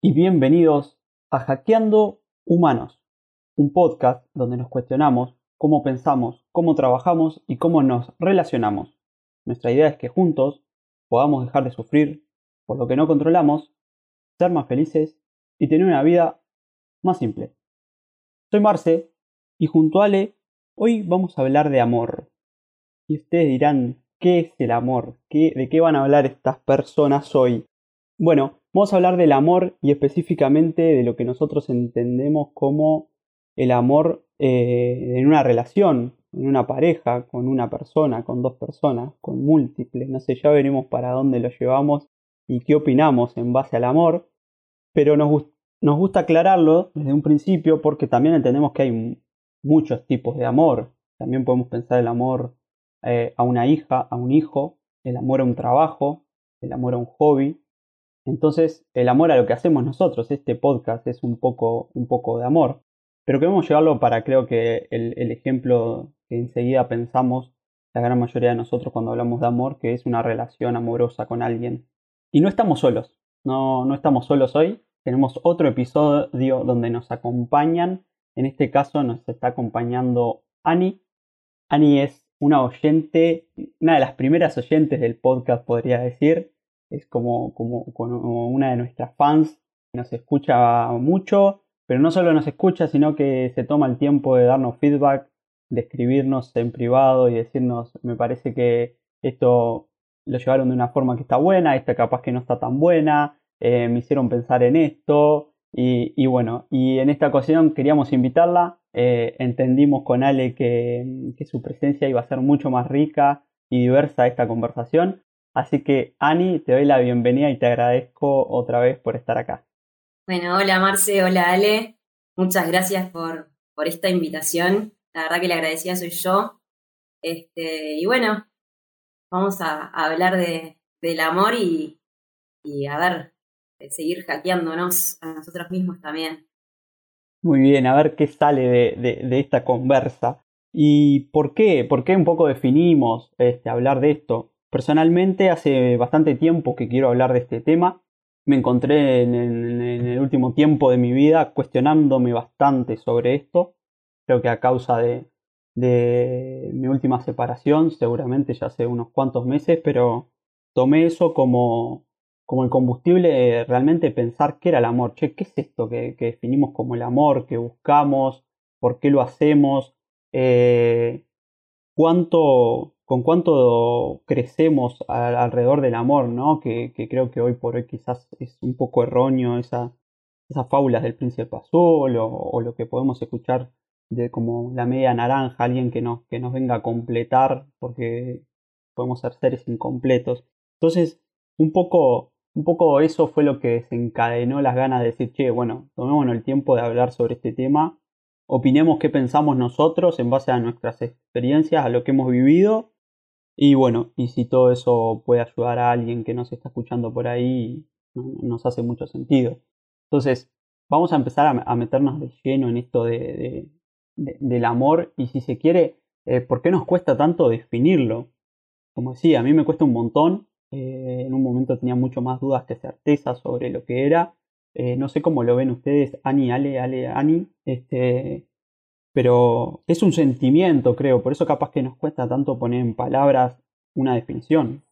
Y bienvenidos a Hackeando Humanos, un podcast donde nos cuestionamos cómo pensamos, cómo trabajamos y cómo nos relacionamos. Nuestra idea es que juntos podamos dejar de sufrir por lo que no controlamos, ser más felices y tener una vida más simple. Soy Marce y junto a Ale hoy vamos a hablar de amor. Y ustedes dirán, ¿qué es el amor? ¿De qué van a hablar estas personas hoy? Bueno, Vamos a hablar del amor y específicamente de lo que nosotros entendemos como el amor eh, en una relación, en una pareja, con una persona, con dos personas, con múltiples. No sé, ya veremos para dónde lo llevamos y qué opinamos en base al amor. Pero nos, gusta aclararlo desde un principio porque también entendemos que hay muchos tipos de amor. También podemos pensar el amor eh, a una hija, a un hijo, el amor a un trabajo, el amor a un hobby, entonces, el amor a lo que hacemos nosotros, este podcast es un poco, un poco de amor, pero queremos llevarlo para creo que el, ejemplo que enseguida pensamos la gran mayoría de nosotros cuando hablamos de amor, que es una relación amorosa con alguien. Y no estamos solos, no, no estamos solos hoy, tenemos otro episodio donde nos acompañan, en este caso nos está acompañando Ani. Ani es una oyente, una de las primeras oyentes del podcast podría decir, es como, como, una de nuestras fans, nos escucha mucho, pero no solo nos escucha, sino que se toma el tiempo de darnos feedback, de escribirnos en privado y decirnos, me parece que esto lo llevaron de una forma que está buena, esta capaz que no está tan buena, eh, me hicieron pensar en esto, y, bueno, y en esta ocasión queríamos invitarla, eh, entendimos con Ale que, que su presencia iba a ser mucho más rica y diversa esta conversación, Así que, Ani, te doy la bienvenida y te agradezco otra vez por estar acá. Bueno, hola Marce, hola Ale. Muchas gracias por, por esta invitación. La verdad que la agradecida soy yo. Este, y bueno, vamos a, hablar de, del amor y, y a ver, seguir hackeándonos a nosotros mismos también. Muy bien, a ver qué sale de, de, esta conversa. ¿Y por qué? ¿Por qué un poco definimos este, hablar de esto? Personalmente hace bastante tiempo que quiero hablar de este tema. Me encontré en, el último tiempo de mi vida cuestionándome bastante sobre esto. Creo que a causa de, mi última separación, seguramente ya hace unos cuantos meses, pero tomé eso como, como el combustible de realmente pensar qué era el amor. Che, ¿qué es esto que, definimos como el amor, que buscamos, por qué lo hacemos? Eh, ¿Cuánto con cuánto crecemos alrededor del amor, ¿no? Que, creo que hoy por hoy quizás es un poco erróneo esa, esas fábulas del príncipe azul o, lo que podemos escuchar de como la media naranja, alguien que nos, que nos venga a completar porque podemos ser seres incompletos. Entonces, un poco, un poco eso fue lo que desencadenó las ganas de decir, che, bueno, tomémonos el tiempo de hablar sobre este tema, opinemos qué pensamos nosotros en base a nuestras experiencias, a lo que hemos vivido y bueno, y si todo eso puede ayudar a alguien que nos está escuchando por ahí, nos hace mucho sentido. Entonces, vamos a empezar a, meternos de lleno en esto de, del amor y si se quiere, eh, ¿por qué nos cuesta tanto definirlo? Como decía, a mí me cuesta un montón. Eh, en un momento tenía mucho más dudas que certezas sobre lo que era. Eh, no sé cómo lo ven ustedes, Ani, Ale, Ale, Ani. Este, pero es un sentimiento, creo, por eso capaz que nos cuesta tanto poner en palabras una definición.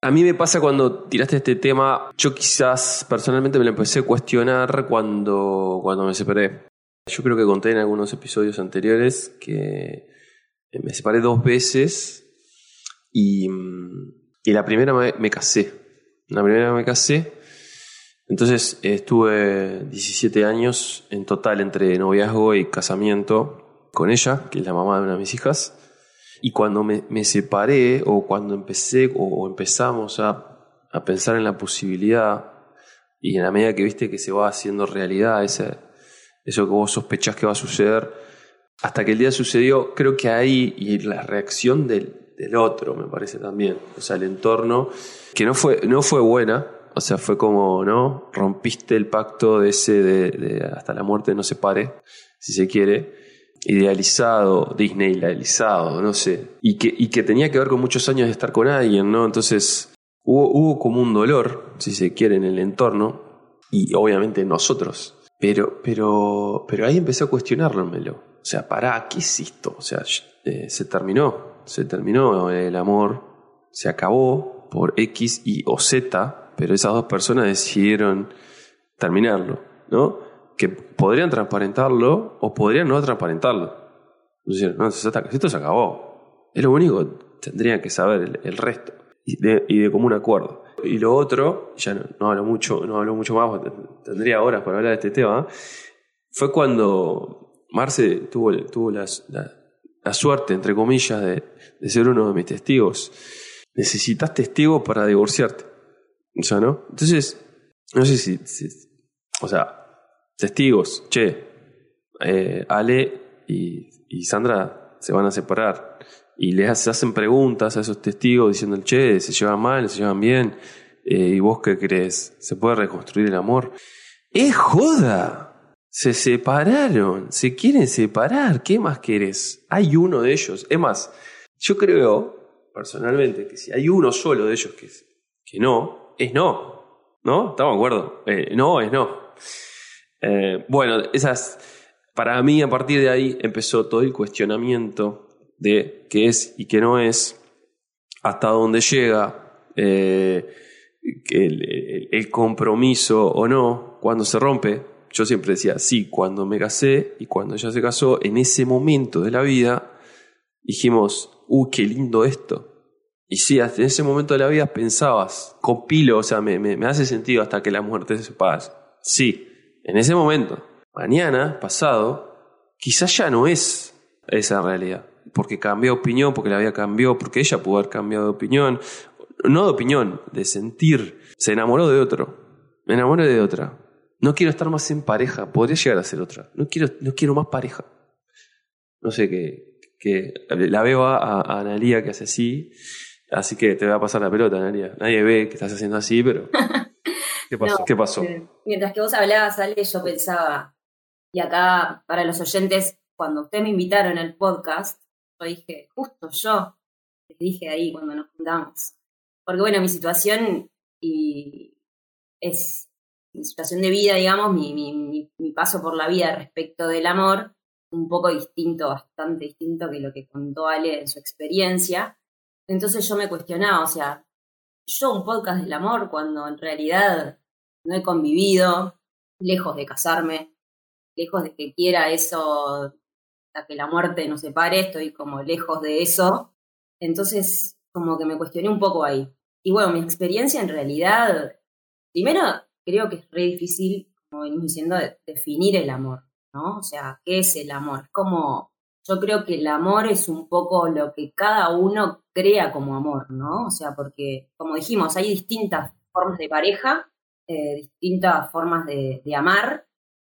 A mí me pasa cuando tiraste este tema, yo quizás personalmente me lo empecé a cuestionar cuando, cuando me separé. Yo creo que conté en algunos episodios anteriores que me separé dos veces y, y la primera me, me casé. La primera me casé entonces estuve 17 años en total entre noviazgo y casamiento con ella, que es la mamá de una de mis hijas. Y cuando me, separé o cuando empecé o, empezamos a, a, pensar en la posibilidad y en la medida que viste que se va haciendo realidad ese, eso que vos sospechás que va a suceder, hasta que el día sucedió, creo que ahí y la reacción del, del otro me parece también, o sea, el entorno, que no fue, no fue buena, o sea, fue como, ¿no? Rompiste el pacto de ese de, hasta la muerte no se pare, si se quiere. Idealizado, Disney idealizado, no sé. Y que, y que tenía que ver con muchos años de estar con alguien, ¿no? Entonces hubo, hubo como un dolor, si se quiere, en el entorno. y obviamente nosotros. Pero, pero, pero ahí empecé a cuestionármelo. O sea, pará, ¿qué es esto? O sea, eh, se terminó, se terminó el amor, se acabó por X y o Z, pero esas dos personas decidieron terminarlo, ¿no? Que podrían transparentarlo o podrían no transparentarlo. Decir, no, esto se acabó. Es lo único, tendrían que saber el, resto y de, común acuerdo. Y lo otro, ya no, hablo mucho, no hablo mucho más, tendría horas para hablar de este tema, fue cuando Marce tuvo, tuvo la, suerte, entre comillas, de, de, ser uno de mis testigos. Necesitas testigos para divorciarte. ¿No? Entonces, no sé si, o sea, testigos, che, eh, Ale y, y Sandra se van a separar y les hacen preguntas a esos testigos diciendo, che, se llevan mal, se llevan bien, eh, y vos qué crees, ¿se puede reconstruir el amor? ¡Es joda! Se separaron, se quieren separar, ¿qué más querés? Hay uno de ellos, es más, yo creo personalmente que si hay uno solo de ellos que, que no, es no, ¿no? ¿Estamos de acuerdo? Eh, no es no. Eh, bueno, esas, para mí a partir de ahí empezó todo el cuestionamiento de qué es y qué no es, hasta dónde llega eh, el, compromiso o no, cuando se rompe. Yo siempre decía, sí, cuando me casé y cuando ella se casó, en ese momento de la vida, dijimos, uh, qué lindo esto. Y sí, en ese momento de la vida pensabas, copilo, o sea, me, me, hace sentido hasta que la muerte se paz. Sí, en ese momento. Mañana, pasado, quizás ya no es esa realidad porque cambió de opinión, porque la vida cambió, porque ella pudo haber cambiado de opinión, no de opinión, de sentir, se enamoró de otro, me enamoré de otra. No quiero estar más en pareja, podría llegar a ser otra. No quiero, no quiero más pareja. No sé qué, que la veo a, a que hace así, así que te voy a pasar la pelota, Analia. Nadie ve que estás haciendo así, pero ¿qué pasó? ¿Qué pasó? Eh, mientras que vos hablabas, Ale, yo pensaba, y acá para los oyentes, cuando ustedes me invitaron al podcast, dije, justo yo, les dije ahí cuando nos juntamos. Porque bueno, mi situación y es mi situación de vida, digamos, mi, mi, mi, paso por la vida respecto del amor, un poco distinto, bastante distinto que lo que contó Ale en su experiencia. Entonces yo me cuestionaba, o sea, yo un podcast del amor cuando en realidad no he convivido, lejos de casarme, lejos de que quiera eso hasta que la muerte nos separe, estoy como lejos de eso. Entonces, como que me cuestioné un poco ahí. Y bueno, mi experiencia en realidad, primero creo que es re difícil, como venimos diciendo, definir el amor, ¿no? O sea, ¿qué es el amor? Es como, yo creo que el amor es un poco lo que cada uno crea como amor, ¿no? O sea, porque, como dijimos, hay distintas formas de pareja, eh, distintas formas de, amar,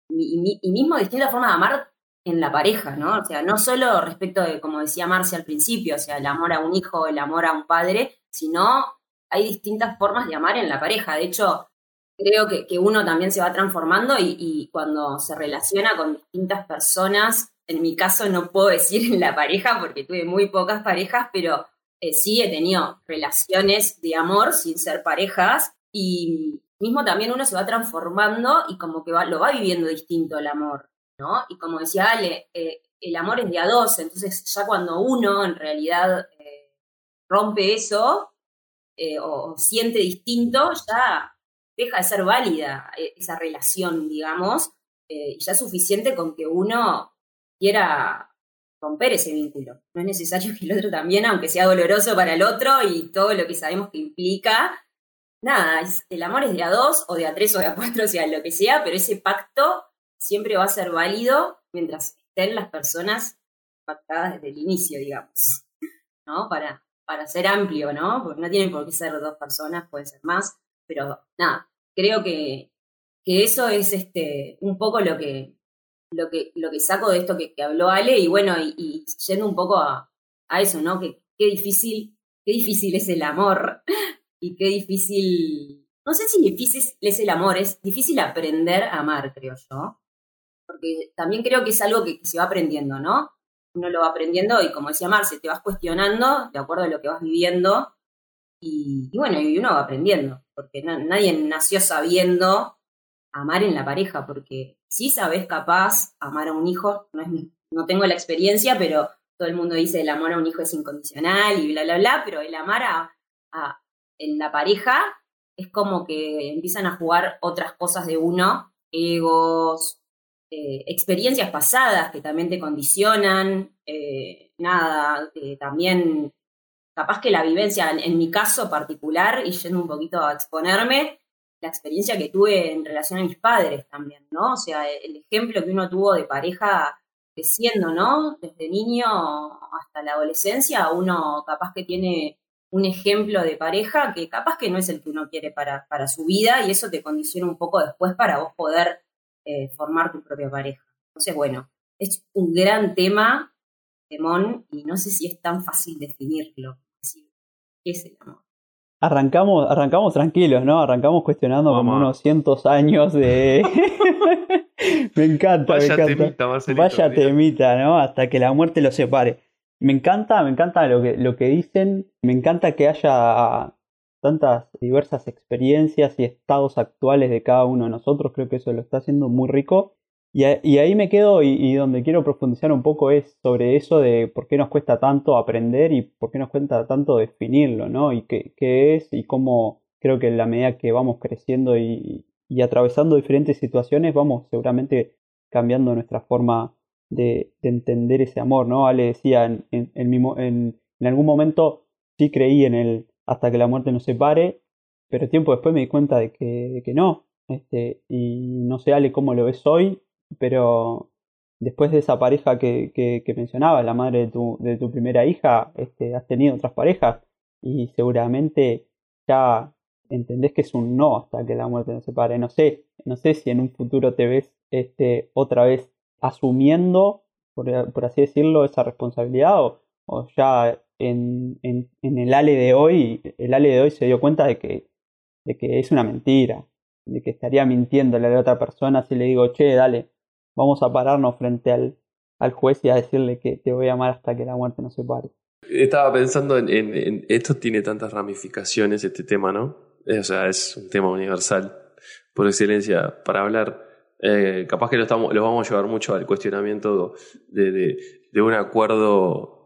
y, y, mismo distintas formas de amar en la pareja, ¿no? O sea, no solo respecto de, como decía Marcia al principio, o sea, el amor a un hijo, el amor a un padre, sino hay distintas formas de amar en la pareja. De hecho, creo que, uno también se va transformando y, cuando se relaciona con distintas personas, en mi caso no puedo decir en la pareja porque tuve muy pocas parejas, pero eh, sí he tenido relaciones de amor sin ser parejas y mismo también uno se va transformando y como que va, lo va viviendo distinto el amor. ¿no? Y como decía Ale, eh, el amor es de a dos, entonces ya cuando uno en realidad eh, rompe eso eh, o, siente distinto, ya deja de ser válida esa relación, digamos, y ya es suficiente con que uno quiera romper ese vínculo. No es necesario que el otro también, aunque sea doloroso para el otro y todo lo que sabemos que implica, nada, el amor es de a dos o de a tres o de a cuatro, o sea, lo que sea, pero ese pacto siempre va a ser válido mientras estén las personas pactadas desde el inicio, digamos, ¿no? Para, para ser amplio, ¿no? Porque no tienen por qué ser dos personas, puede ser más, pero nada, creo que, que eso es este, un poco lo que, lo que, lo que saco de esto que, habló Ale, y bueno, y, yendo un poco a, a, eso, ¿no? Que qué difícil, qué difícil es el amor, y qué difícil, no sé si difícil es el amor, es difícil aprender a amar, creo yo porque también creo que es algo que, se va aprendiendo, ¿no? Uno lo va aprendiendo y como decía Marce, te vas cuestionando de acuerdo a lo que vas viviendo y, bueno, y uno va aprendiendo, porque nadie nació sabiendo amar en la pareja, porque si sabes capaz amar a un hijo, no, es, no tengo la experiencia, pero todo el mundo dice el amor a un hijo es incondicional y bla, bla, bla, pero el amar a, en la pareja es como que empiezan a jugar otras cosas de uno, egos, eh, experiencias pasadas que también te condicionan, eh, nada, también capaz que la vivencia, en, mi caso particular, y yendo un poquito a exponerme, la experiencia que tuve en relación a mis padres también, ¿no? O sea, el ejemplo que uno tuvo de pareja creciendo, ¿no? Desde niño hasta la adolescencia, uno capaz que tiene un ejemplo de pareja que capaz que no es el que uno quiere para, para su vida y eso te condiciona un poco después para vos poder eh, formar tu propia pareja. Entonces, bueno, es un gran tema, temón, y no sé si es tan fácil definirlo. ¿Qué es el amor? Arrancamos, arrancamos tranquilos, ¿no? Arrancamos cuestionando como unos cientos años de... me encanta, Vaya me encanta. Vaya temita, ¿no? Hasta que la muerte lo separe. Me encanta, me encanta lo que, lo que dicen, me encanta que haya tantas diversas experiencias y estados actuales de cada uno de nosotros, creo que eso lo está haciendo muy rico. Y, ahí me quedo y, donde quiero profundizar un poco es sobre eso de por qué nos cuesta tanto aprender y por qué nos cuesta tanto definirlo, ¿no? Y qué, es y cómo creo que en la medida que vamos creciendo y, atravesando diferentes situaciones vamos seguramente cambiando nuestra forma de, entender ese amor, ¿no? Ale decía, en, en, en, algún momento sí creí en el hasta que la muerte nos separe, pero tiempo después me di cuenta de que, que no. Este, y no sé, Ale, cómo lo ves hoy, pero después de esa pareja que, que, que mencionabas, la madre de tu, de tu primera hija, este, has tenido otras parejas y seguramente ya entendés que es un no hasta que la muerte nos separe. No sé, no sé si en un futuro te ves este, otra vez asumiendo, por, por así decirlo, esa responsabilidad o, o ya en, en, en, el Ale de hoy, el Ale de hoy se dio cuenta de que, de que es una mentira, de que estaría mintiéndole a otra persona si le digo, che, dale, vamos a pararnos frente al, al juez y a decirle que te voy a amar hasta que la muerte nos separe. Estaba pensando en, en, esto tiene tantas ramificaciones este tema, ¿no? O sea, es un tema universal por excelencia para hablar. Eh, capaz que lo, estamos, lo vamos a llevar mucho al cuestionamiento de, de, de un acuerdo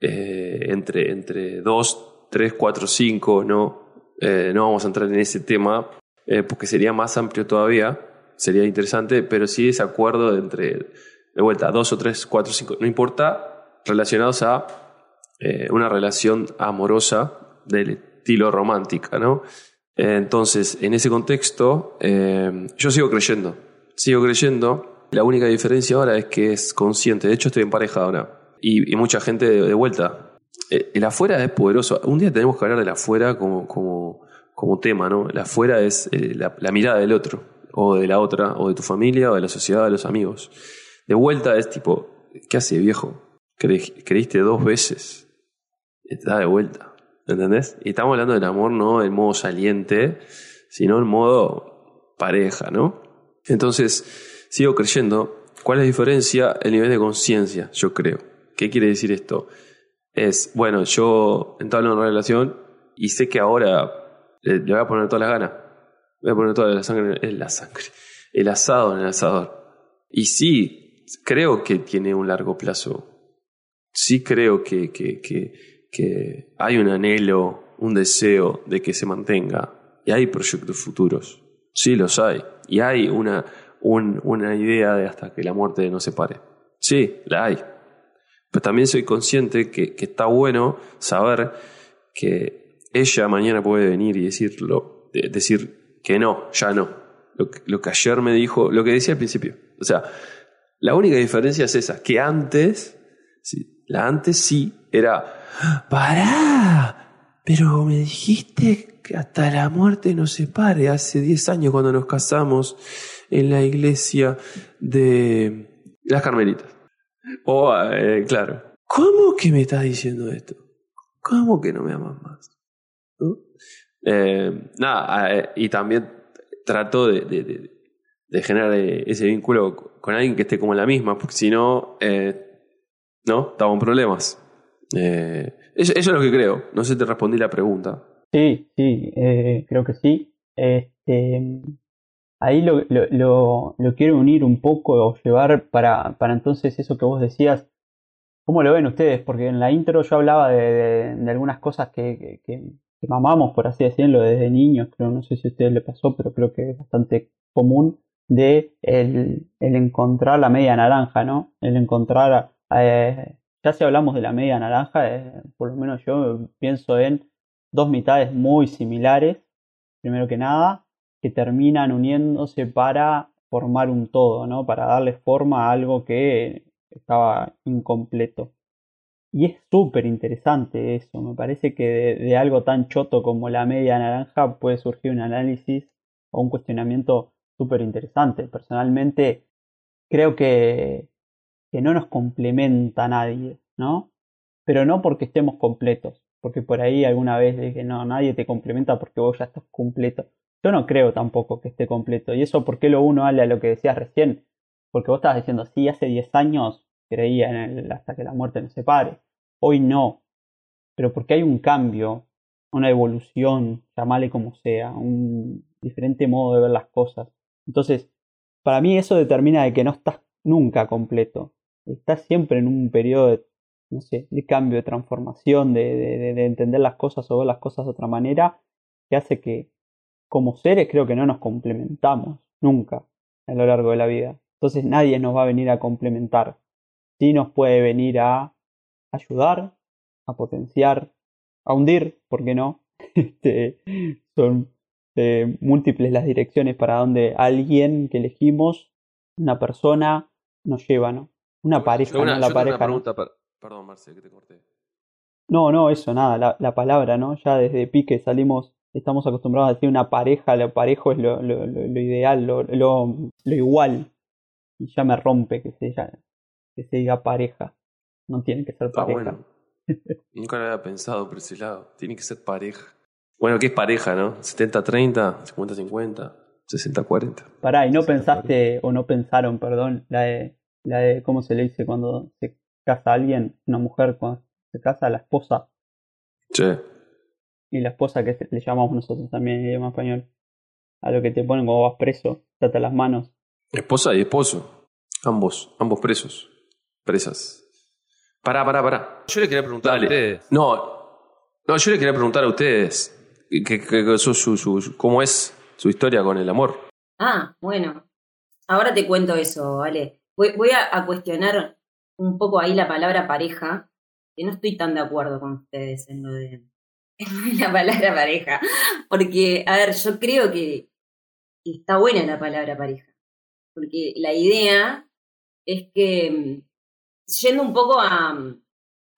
eh, entre, entre 2, 3, 4, 5, no, eh, no vamos a entrar en ese tema eh, porque sería más amplio todavía, sería interesante, pero sí ese acuerdo entre, de vuelta, 2 o 3, 4, 5, no importa, relacionados a una relación amorosa del estilo romántica, ¿no? entonces, en ese contexto, yo sigo creyendo, sigo creyendo. La única diferencia ahora es que es consciente. De hecho, estoy en pareja ahora y, mucha gente de, vuelta. Eh, el afuera es poderoso. Un día tenemos que hablar del afuera como, como, como tema, ¿no? El afuera es eh, la, mirada del otro, o de la otra, o de tu familia, o de la sociedad, de los amigos. De vuelta es tipo, ¿qué hace viejo? creíste dos veces, da de vuelta, ¿entendés? Y estamos hablando del amor no en modo saliente, sino en modo pareja, ¿no? Entonces, sigo creyendo. ¿Cuál es la diferencia? El nivel de conciencia, yo creo. ¿Qué quiere decir esto? Es, bueno, yo entablo una relación y sé que ahora le, voy a poner todas las ganas. Voy a poner toda la sangre en la sangre. El asado en el asador. Y sí, creo que tiene un largo plazo. Sí creo que, que, que, que hay un anhelo, un deseo de que se mantenga. Y hay proyectos futuros. Sí, los hay. Y hay una, una idea de hasta que la muerte nos separe. Sí, la hay. Pero también soy consciente que, que está bueno saber que ella mañana puede venir y decirlo, decir que no, ya no. Lo que, ayer me dijo, lo que decía al principio. O sea, la única diferencia es esa, que antes, sí, la antes sí era, pará, pero me dijiste que hasta la muerte nos separe hace 10 años cuando nos casamos en la iglesia de las Carmelitas. O, eh, claro, ¿cómo que me estás diciendo esto? ¿Cómo que no me amas más? Eh, nada, eh, y también trato de, de, generar ese vínculo con alguien que esté como la misma, porque si no, no, estamos en problemas. Eso, es lo que creo. No sé si te respondí la pregunta. Sí, sí, creo que sí. Este, ahí lo, lo, quiero unir un poco o llevar para, para entonces eso que vos decías. ¿Cómo lo ven ustedes? Porque en la intro yo hablaba de, de, algunas cosas que, que, mamamos, por así decirlo, desde niños. Creo, no sé si a ustedes le pasó, pero creo que es bastante común de el, el encontrar la media naranja, ¿no? El encontrar, eh, ya si hablamos de la media naranja, eh, por lo menos yo pienso en dos mitades muy similares, primero que nada, que terminan uniéndose para formar un todo, ¿no? Para darle forma a algo que estaba incompleto. Y es súper interesante eso, me parece que de, algo tan choto como la media naranja puede surgir un análisis o un cuestionamiento súper interesante. Personalmente creo que, que no nos complementa nadie, ¿no? Pero no porque estemos completos, porque por ahí alguna vez dije, no, nadie te complementa porque vos ya estás completo. Yo no creo tampoco que esté completo. ¿Y eso por qué lo uno habla a lo que decías recién? Porque vos estabas diciendo, sí, hace 10 años creía en el hasta que la muerte nos separe. Hoy no. Pero porque hay un cambio, una evolución, llamale como sea, un diferente modo de ver las cosas. Entonces, para mí eso determina de que no estás nunca completo. Estás siempre en un periodo de, no sé, de cambio, de transformación, de, de, de entender las cosas o ver las cosas de otra manera, que hace que como seres creo que no nos complementamos nunca a lo largo de la vida. Entonces nadie nos va a venir a complementar. Sí nos puede venir a ayudar, a potenciar, a hundir, ¿por qué no? Este, son eh, múltiples las direcciones para donde alguien que elegimos, una persona, nos lleva, ¿no? Una pareja, ¿no? La pareja. pregunta, Perdón, Marce, que te corté. No, no, eso, nada, la, la, palabra, ¿no? Ya desde pique salimos, estamos acostumbrados a decir una pareja, lo parejo es lo, lo, lo ideal, lo, lo, igual. Y ya me rompe que se, que se diga pareja. No tiene que ser pareja. Ah, bueno. Nunca lo había pensado por ese lado. Tiene que ser pareja. Bueno, ¿qué es pareja, no? 70-30, 50-50, 60-40. Pará, ¿y no pensaste, o no pensaron, perdón, la de, la de, ¿cómo se le dice cuando se casa alguien? Una mujer cuando se casa, la esposa. Sí. Y la esposa que le llamamos nosotros también en idioma español. A lo que te ponen cuando vas preso, trata las manos. Esposa y esposo. Ambos, ambos presos. Presas. Pará, pará, pará. Yo le quería preguntar Dale. a ustedes. No, no, yo le quería preguntar a ustedes que, que, que su, su, su, cómo es su historia con el amor. Ah, bueno. Ahora te cuento eso, ¿vale? Voy, voy a, a, cuestionar un poco ahí la palabra pareja, que no estoy tan de acuerdo con ustedes en lo de, en la palabra pareja. Porque, a ver, yo creo que, que está buena la palabra pareja. Porque la idea es que, yendo un poco a,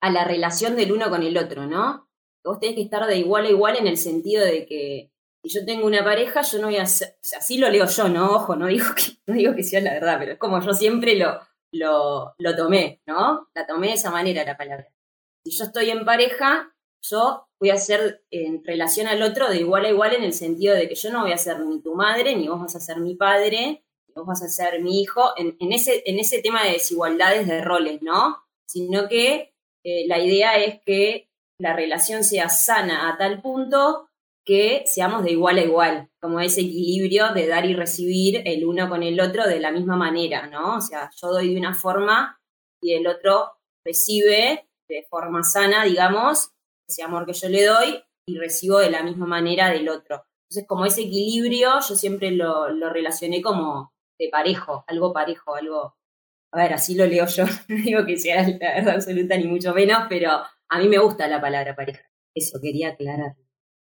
a la relación del uno con el otro, ¿no? Vos tenés que estar de igual a igual en el sentido de que si yo tengo una pareja, yo no voy a ser, así lo leo yo, no, ojo, no digo que, no digo que sea la verdad, pero es como yo siempre lo, lo, lo tomé, ¿no? La tomé de esa manera la palabra. Si yo estoy en pareja, yo voy a ser en relación al otro de igual a igual en el sentido de que yo no voy a ser ni tu madre, ni vos vas a ser mi padre, vos vas a ser mi hijo, en, ese, en ese tema de desigualdades de roles, ¿no? Sino que eh, la idea es que la relación sea sana a tal punto que seamos de igual a igual, como ese equilibrio de dar y recibir el uno con el otro de la misma manera, ¿no? O sea, yo doy de una forma y el otro recibe de forma sana, digamos, ese amor que yo le doy y recibo de la misma manera del otro. Entonces, como ese equilibrio, yo siempre lo, lo relacioné como de parejo, algo parejo, algo... A ver, así lo leo yo, no digo que sea la verdad absoluta ni mucho menos, pero a mí me gusta la palabra pareja. Eso quería aclarar.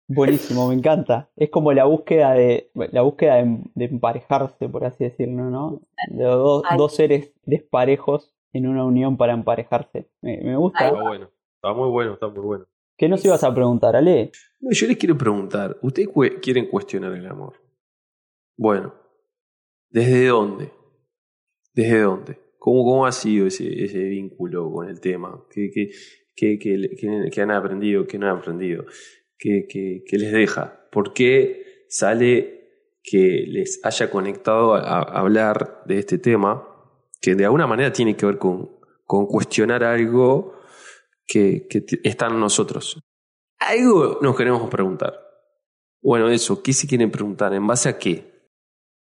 Buenísimo, me encanta. Es como la búsqueda de la búsqueda de, de emparejarse, por así decirlo, ¿no? De dos, dos, seres desparejos en una unión para emparejarse. Me, me gusta. Está bueno, está muy bueno, está muy bueno. ¿Qué nos ibas a preguntar, Ale? No, yo les quiero preguntar, ¿ustedes quieren cuestionar el amor? Bueno, ¿desde dónde? ¿Desde dónde? ¿Cómo, cómo ha sido ese, ese vínculo con el tema? ¿Qué, qué, qué, qué, han aprendido? ¿Qué no han aprendido? ¿Qué, qué, les deja? ¿Por qué sale que les haya conectado a, a, hablar de este tema que de alguna manera tiene que ver con, con cuestionar algo que, que está en nosotros? Algo nos queremos preguntar. Bueno, eso, ¿qué se quieren preguntar? ¿En base a qué?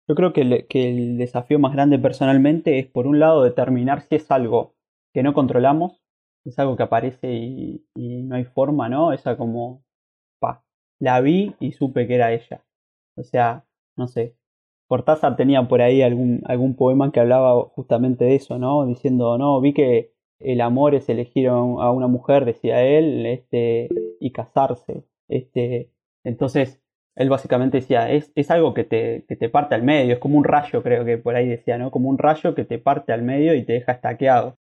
Yo creo que, el desafío más grande personalmente es, por un lado, determinar si es algo que no controlamos, es algo que aparece y, no hay forma, ¿no? Esa como, pa, la vi y supe que era ella. O sea, no sé. Cortázar tenía por ahí algún, algún poema que hablaba justamente de eso, ¿no? Diciendo, no, vi que el amor es elegir a una mujer, decía él, este, y casarse. Este, entonces, él básicamente decía, es, es algo que te, que te parte al medio, es como un rayo, creo que por ahí decía, ¿no? Como un rayo que te parte al medio y te deja estaqueado.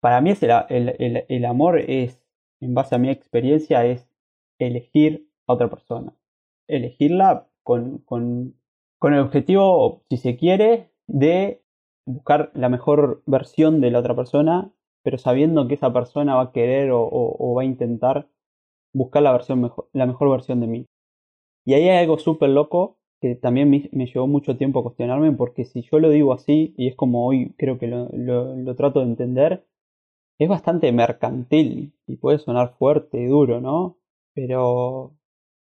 Para mí es el, el, el, amor es, en base a mi experiencia, es elegir a otra persona. Elegirla con, con, con el objetivo, si se quiere, de buscar la mejor versión de la otra persona, pero sabiendo que esa persona va a querer o, o, va a intentar buscar la, versión mejor, la mejor versión de mí. Y ahí hay algo súper loco que también me, llevó mucho tiempo a cuestionarme, porque si yo lo digo así, y es como hoy creo que lo, lo, trato de entender, es bastante mercantil y puede sonar fuerte y duro, ¿no? Pero,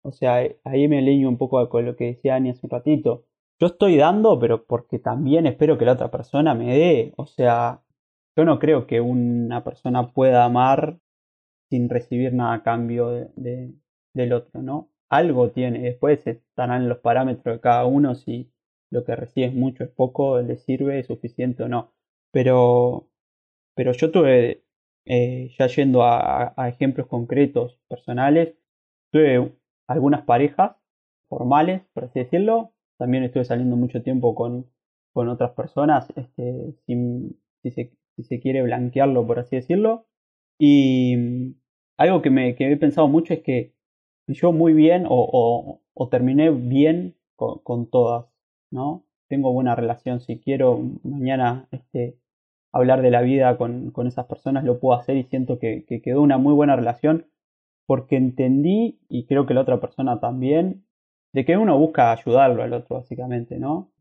o sea, ahí me alineo un poco con lo que decía Ani hace un ratito. Yo estoy dando, pero porque también espero que la otra persona me dé. O sea, yo no creo que una persona pueda amar sin recibir nada a cambio de, del otro, ¿no? Algo tiene. Después estarán los parámetros de cada uno si lo que recibe es mucho, es poco, le sirve, es suficiente o no. Pero, pero yo tuve, eh, ya yendo a, ejemplos concretos, personales, tuve algunas parejas formales, por así decirlo. También estuve saliendo mucho tiempo con, con otras personas, este, sin, si, se, si se quiere blanquearlo, por así decirlo. Y algo que, me, que he pensado mucho es que yo muy bien o, o, terminé bien con, todas, ¿no? Tengo buena relación, si quiero mañana este, hablar de la vida con, con esas personas, lo puedo hacer y siento que, que, quedó una muy buena relación porque entendí, y creo que la otra persona también, de que uno busca ayudarlo al otro, básicamente, ¿no?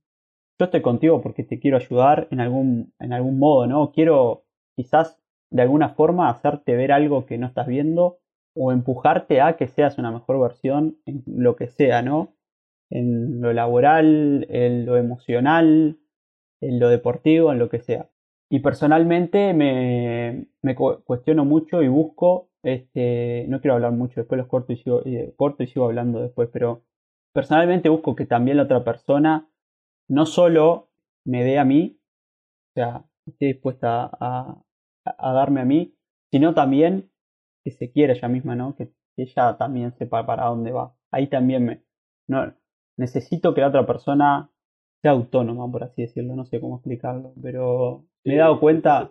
Yo estoy contigo porque te quiero ayudar en algún, en algún modo, ¿no? Quiero quizás de alguna forma hacerte ver algo que no estás viendo o empujarte a que seas una mejor versión en lo que sea, ¿no? En lo laboral, en lo emocional, en lo deportivo, en lo que sea. Y personalmente me, me cuestiono mucho y busco, este, no quiero hablar mucho, después los corto y, sigo, corto y sigo hablando después, pero personalmente busco que también la otra persona no solo me dé a mí, o sea, esté dispuesta a, a darme a mí, sino también que se quiera ella misma, ¿no? Que, ella también sepa para dónde va. Ahí también me... No, necesito que la otra persona sea autónoma, por así decirlo, no sé cómo explicarlo, pero me he dado cuenta,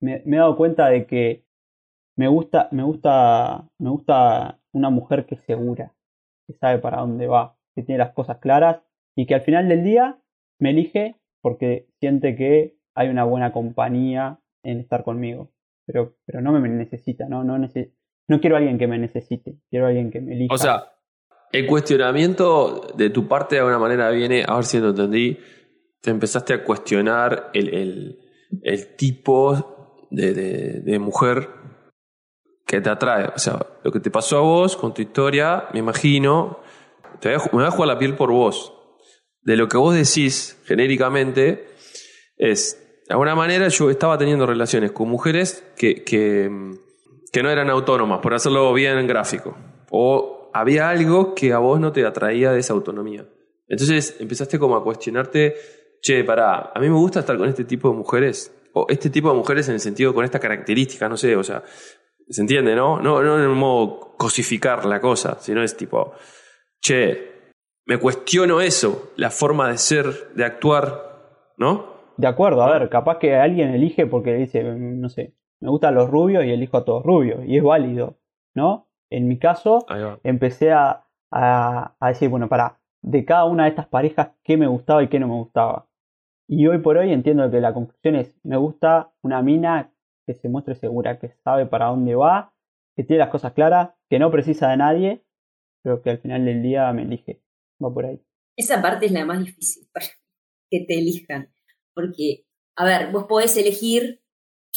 me, he dado cuenta de que me gusta, me gusta, me gusta una mujer que es segura, que sabe para dónde va, que tiene las cosas claras y que al final del día me elige porque siente que hay una buena compañía en estar conmigo pero, pero no me necesita, ¿no? No, no quiero a alguien que me necesite, quiero a alguien que me elija. O sea, el cuestionamiento de tu parte de alguna manera viene, a ver si lo entendí, te empezaste a cuestionar el, el, el tipo de, de, mujer que te atrae. O sea, lo que te pasó a vos con tu historia, me imagino, me voy a jugar la piel por vos. De lo que vos decís genéricamente es de alguna manera yo estaba teniendo relaciones con mujeres que, que, no eran autónomas, por hacerlo bien en gráfico. O había algo que a vos no te atraía de esa autonomía. Entonces empezaste como a cuestionarte, che, pará, a mí me gusta estar con este tipo de mujeres, o este tipo de mujeres en el sentido con esta característica, no sé, o sea, se entiende, ¿no? No, no en un modo cosificar la cosa, sino es tipo, che, me cuestiono eso, la forma de ser, de actuar, ¿no? De acuerdo, a ver, capaz que alguien elige porque dice, no sé, me gustan los rubios y elijo a todos rubios, y es válido, ¿no? En mi caso, empecé a, a, decir, bueno, para, de cada una de estas parejas, qué me gustaba y qué no me gustaba. Y hoy por hoy entiendo que la conclusión es, me gusta una mina que se muestre segura, que sabe para dónde va, que tiene las cosas claras, que no precisa de nadie, pero que al final del día me elige. Va por ahí. Esa parte es la más difícil, para que te elijan. Porque, a ver, vos podés elegir,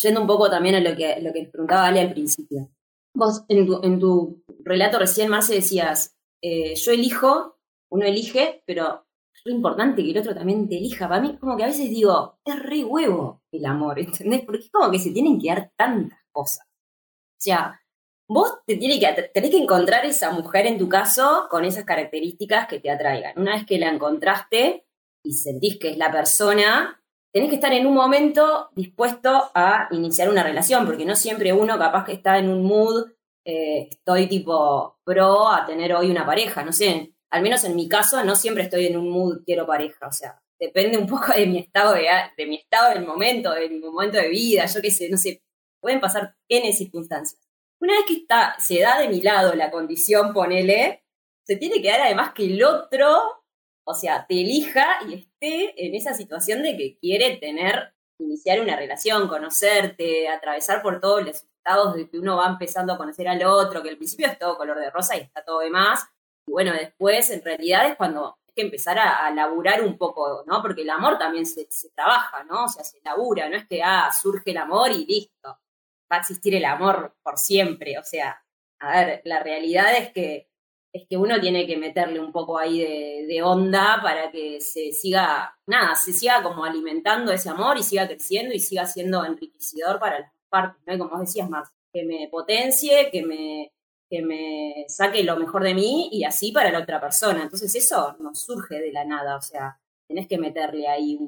yendo un poco también a lo que, lo que preguntaba Ale al principio. Vos en tu, en tu relato recién, Marce, decías, eh, yo elijo, uno elige, pero re importante que el otro también te elija. Para mí, como que a veces digo, es re huevo el amor, ¿entendés? Porque es como que se tienen que dar tantas cosas. O sea, vos te que, tenés que encontrar esa mujer en tu caso con esas características que te atraigan. Una vez que la encontraste y sentís que es la persona, tenés que estar en un momento dispuesto a iniciar una relación, porque no siempre uno capaz que está en un mood, eh, estoy tipo pro a tener hoy una pareja, no sé, al menos en mi caso no siempre estoy en un mood quiero pareja, o sea, depende un poco de mi estado de, mi estado del momento, de mi momento de vida, yo qué sé, no sé, pueden pasar N circunstancias. Una vez que está, se da de mi lado la condición, ponele, se tiene que dar además que el otro, o sea, te elija y esté en esa situación de que quiere tener, iniciar una relación, conocerte, atravesar por todos los estados de que uno va empezando a conocer al otro, que al principio es todo color de rosa y está todo demás. Y bueno, después en realidad es cuando hay que empezar a, laburar un poco, ¿no? Porque el amor también se, se trabaja, ¿no? O sea, se labura, no es que, ah, surge el amor y listo va a existir el amor por siempre. O sea, a ver, la realidad es que, es que uno tiene que meterle un poco ahí de, onda para que se siga, nada, se siga como alimentando ese amor y siga creciendo y siga siendo enriquecedor para las partes, ¿no? Y como decías, más que me potencie, que me, que me saque lo mejor de mí y así para la otra persona. Entonces eso no surge de la nada, o sea, tenés que meterle ahí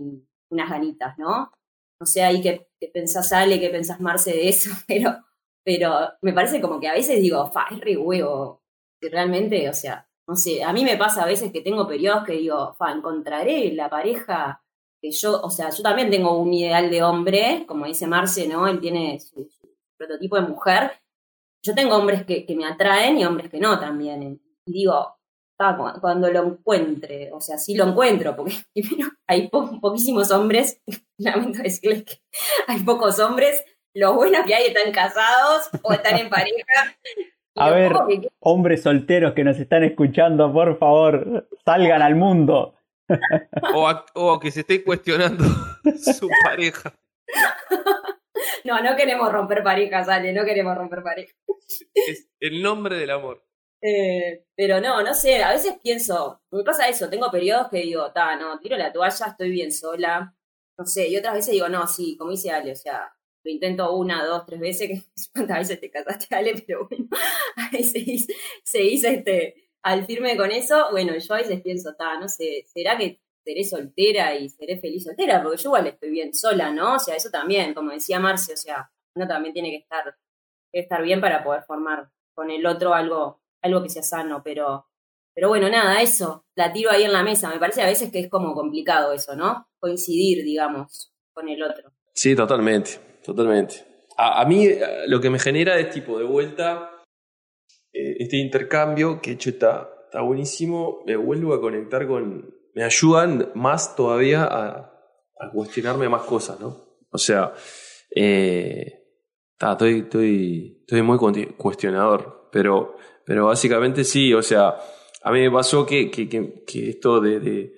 unas ganitas, ¿no? no sé ahí qué, pensás Ale, qué pensás Marce de eso, pero, pero me parece como que a veces digo, fa, es re huevo, que realmente, o sea, no sé, a mí me pasa a veces que tengo periodos que digo, encontraré la pareja que yo, o sea, yo también tengo un ideal de hombre, como dice Marce, ¿no? Él tiene su, prototipo de mujer. Yo tengo hombres que, me atraen y hombres que no también. Y digo, cuando lo encuentre, o sea, sí lo encuentro, porque hay poquísimos hombres, lamento decirles que hay pocos hombres, los buenos que hay están casados o están en pareja. A ver, hombres solteros que nos están escuchando, por favor, salgan al mundo. O, que se esté cuestionando su pareja. No, no queremos romper parejas, Ale, no queremos romper parejas. Es el nombre del amor. Eh, pero no, no sé, a veces pienso, me pasa eso, tengo periodos que digo, ta, no, tiro la toalla, estoy bien sola, no sé, y otras veces digo, no, sí, como dice Ale, o sea, lo intento una, dos, tres veces, que cuántas veces te casaste, Ale, pero bueno, a veces se hizo este, al firme con eso, bueno, yo a veces pienso, ta, no ¿será que seré soltera y seré feliz soltera? Porque yo igual estoy bien sola, ¿no? O sea, eso también, como decía Marcia, o sea, uno también tiene que estar, estar bien para poder formar con el otro algo algo que sea sano, pero, pero bueno, nada, eso, la tiro ahí en la mesa. Me parece a veces que es como complicado eso, ¿no? Coincidir, digamos, con el otro. Sí, totalmente, totalmente. A, mí eh, lo que me genera es tipo de vuelta eh, este intercambio, que hecho está, está buenísimo, me vuelvo a conectar con, me ayudan más todavía a, cuestionarme más cosas, ¿no? O sea, eh, estoy, estoy, estoy muy cuestionador, pero pero básicamente sí, o sea, a mí me pasó que, que, que, esto de, de,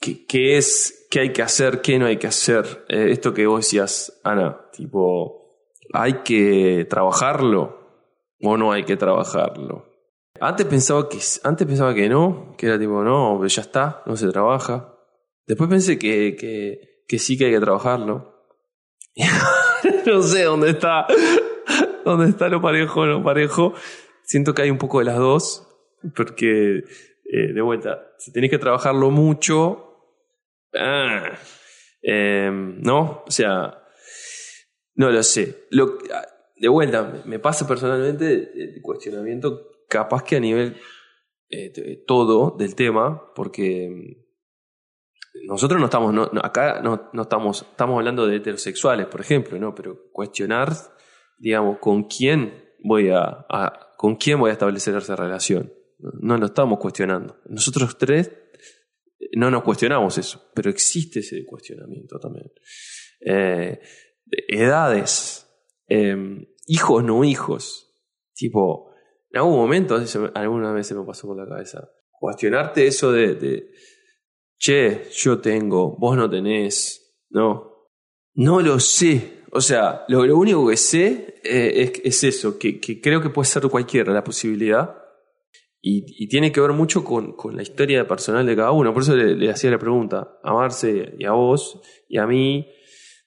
que, es, qué hay que hacer, qué no hay que hacer, eh, esto que vos decías, Ana, tipo, ¿hay que trabajarlo o no hay que trabajarlo? Antes pensaba que, antes pensaba que no, que era tipo, no, ya está, no se trabaja. Después pensé que, que, que sí que hay que trabajarlo. no sé dónde está dónde está lo parejo lo parejo. Siento que hay un poco de las dos, porque, eh, de vuelta, si tenés que trabajarlo mucho, ah, em, ¿no? O sea, no lo sé. Lo, de vuelta, me pasa personalmente el cuestionamiento capaz que a nivel eh, todo del tema, porque mm, nosotros no estamos, no, acá no, no, estamos, estamos hablando de heterosexuales, por ejemplo, ¿no? Pero cuestionar digamos, con quién voy a, con quién voy a establecer esa relación. No lo estamos cuestionando. Nosotros tres no nos cuestionamos eso, pero existe ese cuestionamiento también. Eh, edades, em, hijos, no hijos. Tipo, en algún momento, alguna vez se me pasó por la cabeza, cuestionarte eso de, de, che, yo tengo, vos no tenés, no. No lo sé, o sea, lo, único que sé eh, es, eso, que, creo que puede ser cualquiera la posibilidad. Y, tiene que ver mucho con, la historia personal de cada uno. Por eso le, hacía la pregunta a Marce y a vos y a mí,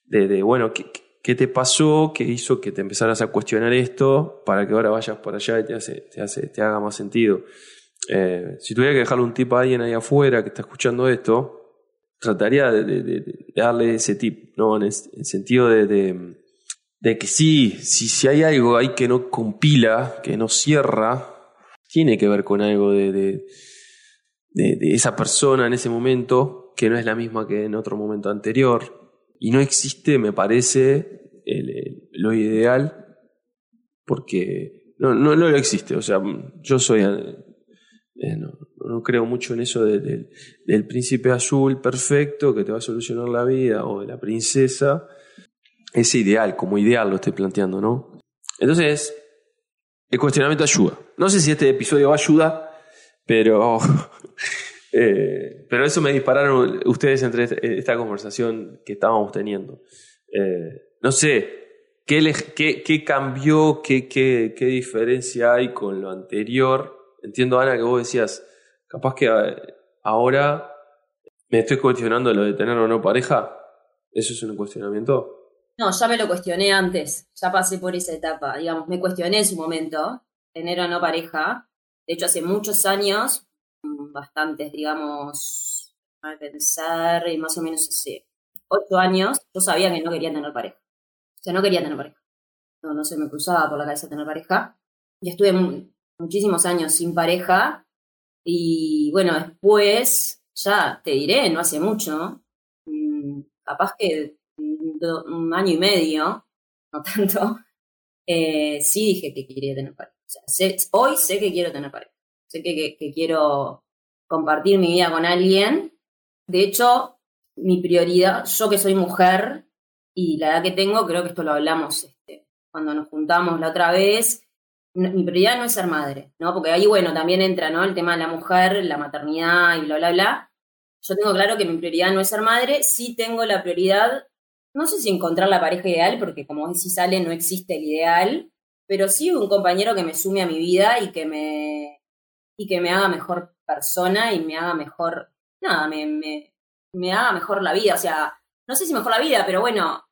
de, bueno, ¿qué, te pasó? ¿Qué hizo que te empezaras a cuestionar esto para que ahora vayas por allá y te, hace, te, hace, te haga más sentido? Eh, si tuviera que dejarle un tip a alguien ahí afuera que está escuchando esto, trataría de, darle ese tip, ¿no? En el, sentido de, que sí, si, si hay algo ahí que no compila, que no cierra, tiene que ver con algo de, de, esa persona en ese momento que no es la misma que en otro momento anterior. Y no existe, me parece, lo ideal, porque no, no, no lo existe. O sea, yo soy... Eh, no, creo mucho en eso del príncipe azul perfecto que te va a solucionar la vida o de la princesa. Es ideal, como ideal lo estoy planteando, ¿no? Entonces, el cuestionamiento ayuda. No sé si este episodio va ayudar, pero, eh, pero eso me dispararon ustedes entre esta conversación que estábamos teniendo. Eh, no sé, ¿qué, qué, cambió, qué, qué, qué diferencia hay con lo anterior? Entiendo, Ana, que vos decías, capaz que eh, ahora me estoy cuestionando lo de tener o no pareja. ¿Eso es un cuestionamiento? No, ya me lo cuestioné antes, ya pasé por esa etapa, digamos, me cuestioné en su momento, tener o no pareja. De hecho, hace muchos años, mm, bastantes, digamos, a pensar, y más o menos hace ocho años, yo sabía que no quería tener pareja. O sea, no quería tener pareja. No, no se me cruzaba por la cabeza tener pareja. Y estuve muchísimos años sin pareja. Y bueno, después, ya te diré, no hace mucho, mm, capaz que un año y medio, no tanto, eh, sí dije que quería tener pareja. hoy sé que quiero tener pareja. Sé que, quiero compartir mi vida con alguien. De hecho, mi prioridad, yo que soy mujer y la edad que tengo, creo que esto lo hablamos este, cuando nos juntamos la otra vez. mi prioridad no es ser madre, ¿no? Porque ahí, bueno, también entra, ¿no? El tema de la mujer, la maternidad y bla, bla, bla. Yo tengo claro que mi prioridad no es ser madre, sí tengo la prioridad no sé si encontrar la pareja ideal, porque como si sale, no existe el ideal, pero sí un compañero que me sume a mi vida y que me, y que me haga mejor persona y me haga mejor, nada, me, me, me haga mejor la vida. O sea, no sé si mejor la vida, pero bueno,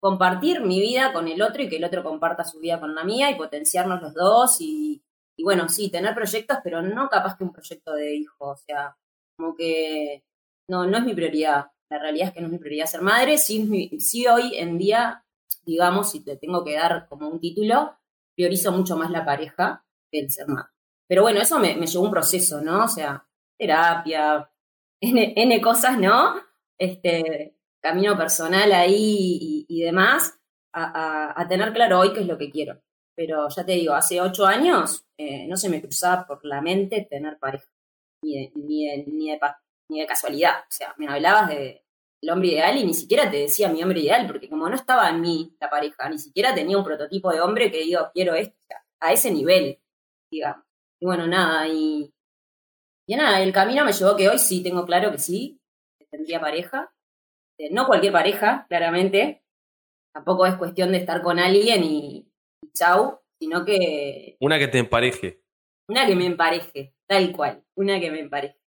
compartir mi vida con el otro y que el otro comparta su vida con la mía y potenciarnos los dos y, y bueno, sí, tener proyectos, pero no capaz que un proyecto de hijo, o sea, como que no, no es mi prioridad la realidad es que no es mi prioridad ser madre, sí, sí hoy en día, digamos, si te tengo que dar como un título, priorizo mucho más la pareja que el ser madre. Pero bueno, eso me, llevó un proceso, ¿no? O sea, terapia, N, cosas, ¿no? Este, camino personal ahí y, demás, a, tener claro hoy qué es lo que quiero. Pero ya te digo, hace ocho años eh, no se me cruzaba por la mente tener pareja, ni ni ni de, ni de casualidad. O sea, me hablabas de el hombre ideal y ni siquiera te decía mi hombre ideal, porque como no estaba en mí la pareja, ni siquiera tenía un prototipo de hombre que digo, quiero esto, a ese nivel, digamos. Y bueno, nada, y, y nada, el camino me llevó que hoy sí tengo claro que sí, que tendría pareja. Eh, no cualquier pareja, claramente. Tampoco es cuestión de estar con alguien y, y chau, sino que... Una que te empareje. Una que me empareje, tal cual, una que me empareje.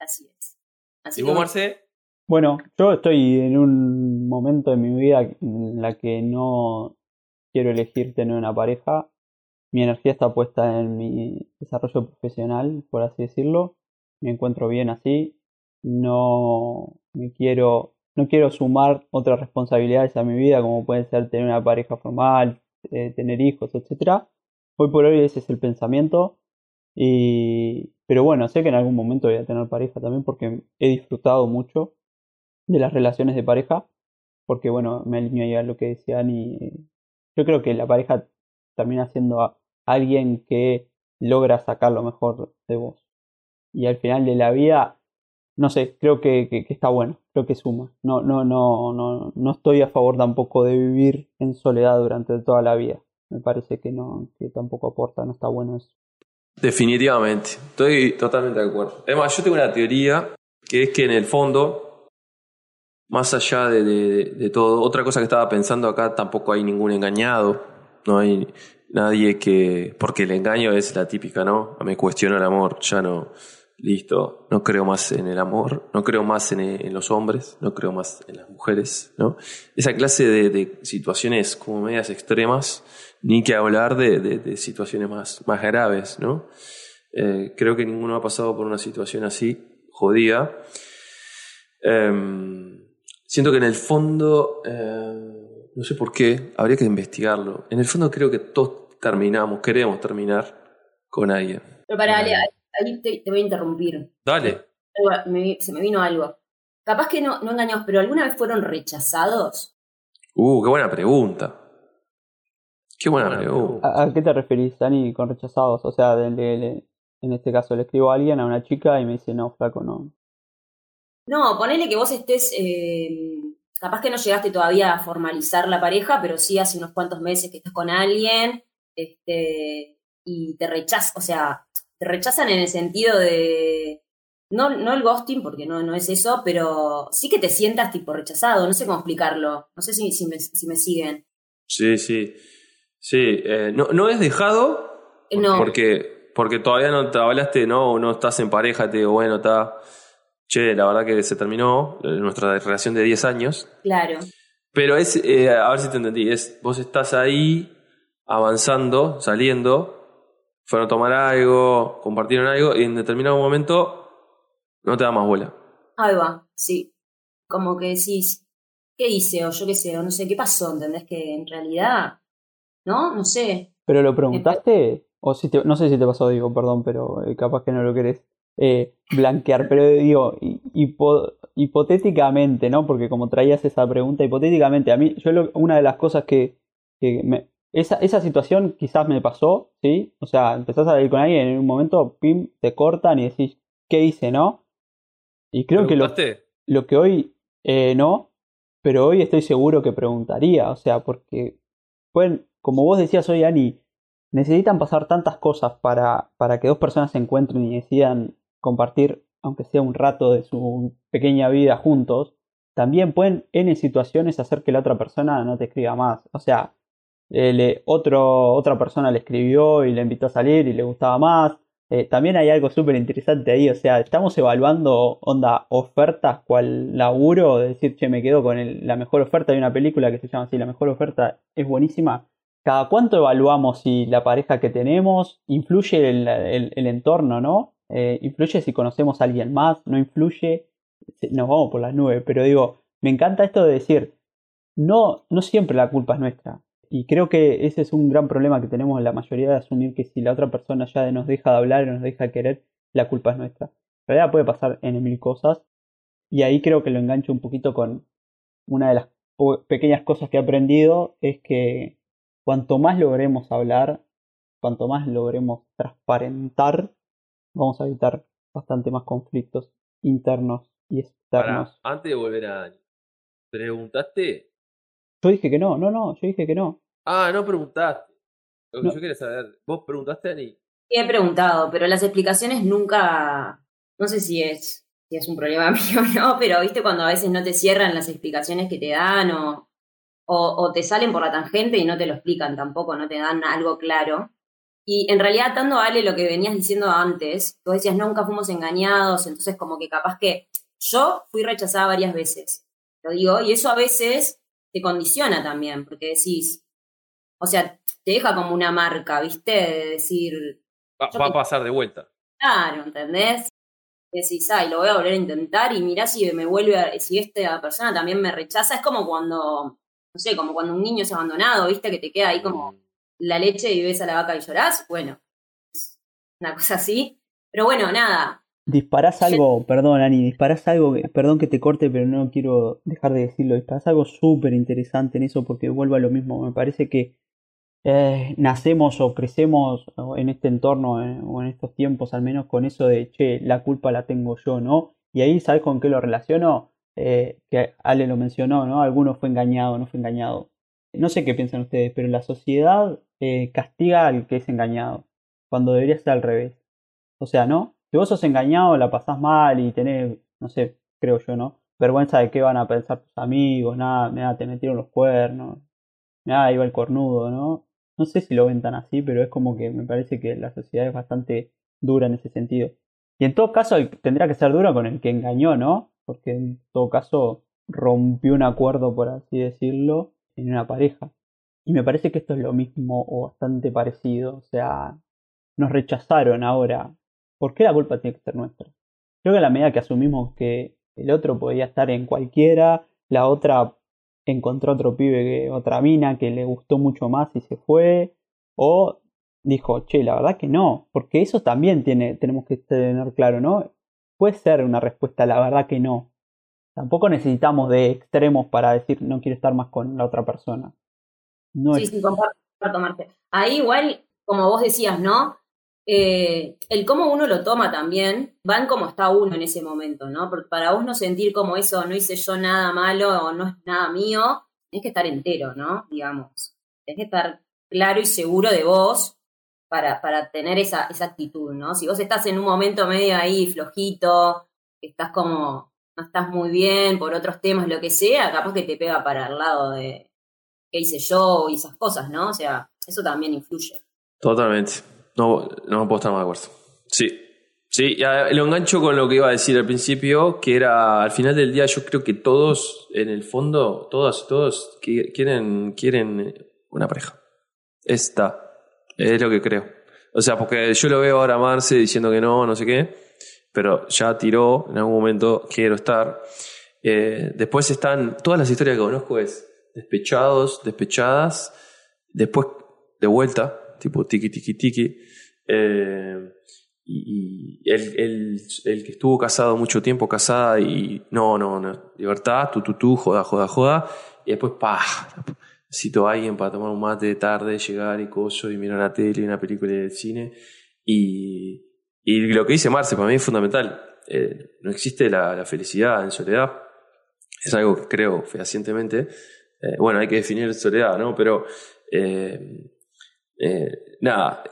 Así es. Así ¿Y vos, Marce? Bueno, yo estoy en un momento de mi vida en la que no quiero elegir tener una pareja. Mi energía está puesta en mi desarrollo profesional, por así decirlo. Me encuentro bien así. No me quiero, no quiero sumar otras responsabilidades a mi vida, como puede ser tener una pareja formal, eh, tener hijos, etc. Hoy por hoy ese es el pensamiento. Y, pero bueno, sé que en algún momento voy a tener pareja también porque he disfrutado mucho de las relaciones de pareja. Porque bueno, me alineo a lo que decían y yo creo que la pareja termina siendo a alguien que logra sacar lo mejor de vos. Y al final de la vida, no sé, creo que, que, está bueno, creo que suma. No, no, no, no, no estoy a favor tampoco de vivir en soledad durante toda la vida. Me parece que no, que tampoco aporta, no está bueno eso. Definitivamente, estoy totalmente de acuerdo. Además, yo tengo una teoría que es que en el fondo, más allá de, todo, otra cosa que estaba pensando acá, tampoco hay ningún engañado, no hay nadie que, porque el engaño es la típica, ¿no? Me cuestiono el amor, ya no, listo, no creo más en el amor, no creo más en, los hombres, no creo más en las mujeres, ¿no? Esa clase de, situaciones como medias extremas, ni que hablar de, situaciones más, más graves, ¿no? Eh, creo que ninguno ha pasado por una situación así, jodida. Em, siento que en el fondo, eh, no sé por qué, habría que investigarlo. En el fondo creo que todos terminamos, queremos terminar con alguien. Pero para, Ale, ahí te, voy a interrumpir. Dale. se me vino algo. Capaz que no, no engañamos, pero ¿alguna vez fueron rechazados? Uh, qué buena pregunta. Qué buena pregunta. ¿A, qué te referís, Dani, con rechazados? O sea, en este caso le escribo a alguien, a una chica, y me dice, no, flaco, no. No, ponele que vos estés, eh, capaz que no llegaste todavía a formalizar la pareja, pero sí hace unos cuantos meses que estás con alguien, este, y te rechazas, o sea, te rechazan en el sentido de, no, no el ghosting, porque no, no es eso, pero sí que te sientas tipo rechazado, no sé cómo explicarlo, no sé si, si, me, si me siguen. Sí, sí, sí, eh, no, no es dejado, no. porque, porque todavía no te hablaste, no, no estás en pareja, te digo, bueno, está, che, la verdad que se terminó nuestra relación de 10 años. Claro. Pero es, eh, a ver si te entendí, es, vos estás ahí avanzando, saliendo, fueron a tomar algo, compartieron algo y en determinado momento no te da más bola. Ahí va, sí. Como que decís, ¿qué hice? O yo qué sé, o no sé, ¿qué pasó? ¿Entendés? Que en realidad, ¿no? No sé. ¿Pero lo preguntaste? O si te, no sé si te pasó, digo, perdón, pero eh, capaz que no lo querés eh, blanquear. Pero digo, hipotéticamente, ¿no? Porque como traías esa pregunta, hipotéticamente, a mí, yo una de las cosas que, que me, esa, esa situación quizás me pasó, ¿sí? O sea, empezás a ir con alguien y en un momento, pim, te cortan y decís, ¿qué hice, no? Y creo que lo, lo, que hoy eh, no, pero hoy estoy seguro que preguntaría, o sea, porque pueden, como vos decías hoy, Ani, necesitan pasar tantas cosas para, para que dos personas se encuentren y decidan compartir, aunque sea un rato de su pequeña vida juntos, también pueden en situaciones hacer que la otra persona no te escriba más. O sea, eh, otro, otra persona le escribió y le invitó a salir y le gustaba más. Eh, también hay algo súper interesante ahí, o sea, estamos evaluando onda ofertas, cual laburo, de decir, che, me quedo con la mejor oferta. Hay una película que se llama así, la mejor oferta es buenísima. ¿Cada cuánto evaluamos si la pareja que tenemos influye el, el, entorno, no? Eh, influye si conocemos a alguien más, no influye, nos vamos por las nubes, pero digo, me encanta esto de decir, no, no siempre la culpa es nuestra. Y creo que ese es un gran problema que tenemos en la mayoría de asumir que si la otra persona ya nos deja de hablar y nos deja de querer, la culpa es nuestra. En realidad puede pasar en mil cosas. Y ahí creo que lo engancho un poquito con una de las pequeñas cosas que he aprendido, es que cuanto más logremos hablar, cuanto más logremos transparentar, vamos a evitar bastante más conflictos internos y externos. antes de volver a ¿preguntaste yo dije que no, no, no, yo dije que no. Ah, no preguntaste. Lo que yo quería saber, ¿vos preguntaste, Ani? Sí, he preguntado, pero las explicaciones nunca. No sé si es, si es un problema mío o no, pero viste cuando a veces no te cierran las explicaciones que te dan o, o, te salen por la tangente y no te lo explican tampoco, no te dan algo claro. Y en realidad, atando a Ale lo que venías diciendo antes, tú decías nunca fuimos engañados, entonces como que capaz que yo fui rechazada varias veces, lo digo, y eso a veces te condiciona también, porque decís, o sea, te deja como una marca, ¿viste? De decir... Va, a pasar de vuelta. Claro, ¿entendés? Decís, ay, lo voy a volver a intentar y mirá si me vuelve a, si esta persona también me rechaza. Es como cuando, no sé, como cuando un niño es abandonado, ¿viste? Que te queda ahí como mm. la leche y ves a la vaca y llorás. Bueno, una cosa así. Pero bueno, nada, Disparás algo, perdón Ani, disparás algo, perdón que te corte, pero no quiero dejar de decirlo, disparás algo súper interesante en eso porque vuelvo a lo mismo, me parece que eh, nacemos o crecemos en este entorno eh, o en estos tiempos al menos con eso de, che, la culpa la tengo yo, ¿no? Y ahí, ¿sabes con qué lo relaciono? Eh, que Ale lo mencionó, ¿no? Alguno fue engañado, no fue engañado. No sé qué piensan ustedes, pero la sociedad castiga al que es engañado, cuando debería ser al revés. O sea, ¿no? Si vos sos engañado, la pasás mal y tenés, no sé, creo yo, ¿no? Vergüenza de qué van a pensar tus amigos, nada, nada, te metieron los cuernos, nada, iba el cornudo, ¿no? No sé si lo ven tan así, pero es como que me parece que la sociedad es bastante dura en ese sentido. Y en todo caso tendrá que ser dura con el que engañó, ¿no? Porque en todo caso rompió un acuerdo, por así decirlo, en una pareja. Y me parece que esto es lo mismo o bastante parecido. O sea, nos rechazaron ahora. ¿Por qué la culpa tiene que ser nuestra? Creo que a la medida que asumimos que el otro podía estar en cualquiera, la otra encontró otro pibe, que, otra mina que le gustó mucho más y se fue, o dijo, che, la verdad que no, porque eso también tiene, tenemos que tener claro, ¿no? Puede ser una respuesta, la verdad que no. Tampoco necesitamos de extremos para decir no quiero estar más con la otra persona. No sí, sí, comparto, comparto, Ahí igual, como vos decías, ¿no? Eh, el cómo uno lo toma también va en cómo está uno en ese momento, ¿no? Porque para vos no sentir como eso, no hice yo nada malo o no es nada mío, tenés que estar entero, ¿no? Digamos, tenés que estar claro y seguro de vos para, para tener esa, esa actitud, ¿no? Si vos estás en un momento medio ahí flojito, estás como, no estás muy bien por otros temas, lo que sea, capaz que te pega para el lado de qué hice yo y esas cosas, ¿no? O sea, eso también influye. Totalmente. No, no puedo estar más de acuerdo. Sí. Sí, lo engancho con lo que iba a decir al principio, que era al final del día yo creo que todos, en el fondo, todas y todos quieren, quieren una pareja. Esta es lo que creo. O sea, porque yo lo veo ahora a Marce diciendo que no, no sé qué, pero ya tiró en algún momento, quiero estar. Eh, después están, todas las historias que conozco es despechados, despechadas, después de vuelta, tipo tiki tiki tiki. Eh, y, el, el, que estuvo casado mucho tiempo, casada y no, no, no, libertad, tu, tu, joda, joda, joda, y después, pa, necesito a alguien para tomar un mate de tarde, llegar y coso, y mirar la tele, una película del cine, y, y lo que dice Marce para mí es fundamental, eh, no existe la, felicidad en soledad, es algo que creo fehacientemente, eh, bueno, hay que definir soledad, ¿no? Pero, nada,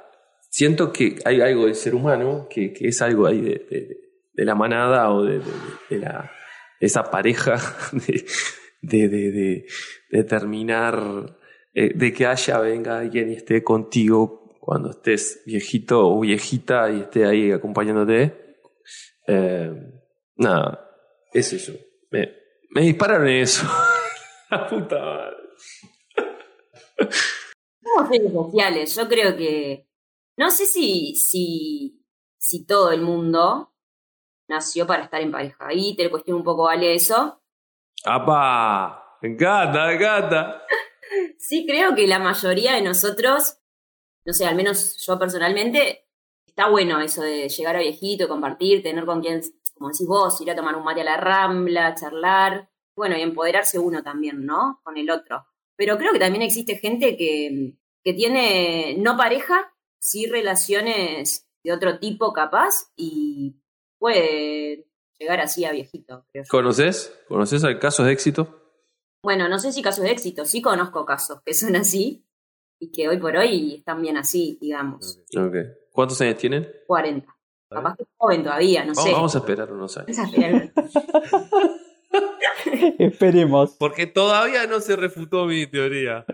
siento que hay algo del ser humano que, es algo ahí de, la manada o de, esa pareja de, terminar, eh, de que haya, venga alguien y esté contigo cuando estés viejito o viejita y esté ahí acompañándote. Eh, nada, es eso. Me, me dispararon eso. la puta madre. Seres sociales. Yo creo que no sé si, si, si todo el mundo nació para estar en pareja. Ahí te cuestiono un poco, ¿vale eso? ¡Apa! Me encanta, me encanta. sí, creo que la mayoría de nosotros, no sé, al menos yo personalmente, está bueno eso de llegar a viejito, compartir, tener con quien, como decís vos, ir a tomar un mate a la rambla, charlar. Bueno, y empoderarse uno también, ¿no? Con el otro. Pero creo que también existe gente que, que tiene no pareja, sí relaciones de otro tipo capaz y puede llegar así a viejito. ¿Conoces? ¿Conoces casos de éxito? Bueno, no sé si casos de éxito, sí conozco casos que son así y que hoy por hoy están bien así, digamos. Okay. ¿Cuántos años tienen? 40. Capaz que es joven todavía, no sé. Vamos a esperar unos años. Esperemos. Porque todavía no se refutó mi teoría.